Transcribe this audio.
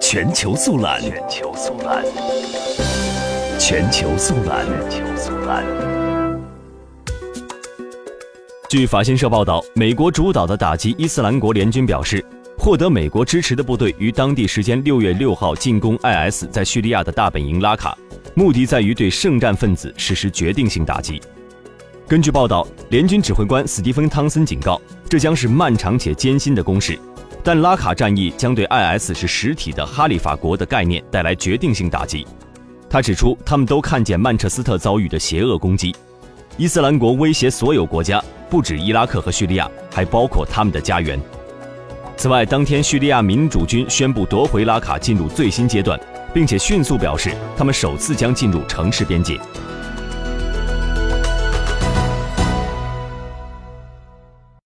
全球速览，全球速览，全球速览，全球速览。据法新社报道，美国主导的打击伊斯兰国联军表示，获得美国支持的部队于当地时间六月六号进攻 IS 在叙利亚的大本营拉卡，目的在于对圣战分子实施决定性打击。根据报道，联军指挥官斯蒂芬·汤森警告，这将是漫长且艰辛的攻势。但拉卡战役将对 IS 是实体的哈里法国的概念带来决定性打击。他指出，他们都看见曼彻斯特遭遇的邪恶攻击，伊斯兰国威胁所有国家，不止伊拉克和叙利亚，还包括他们的家园。此外，当天叙利亚民主军宣布夺回拉卡，进入最新阶段，并且迅速表示他们首次将进入城市边界。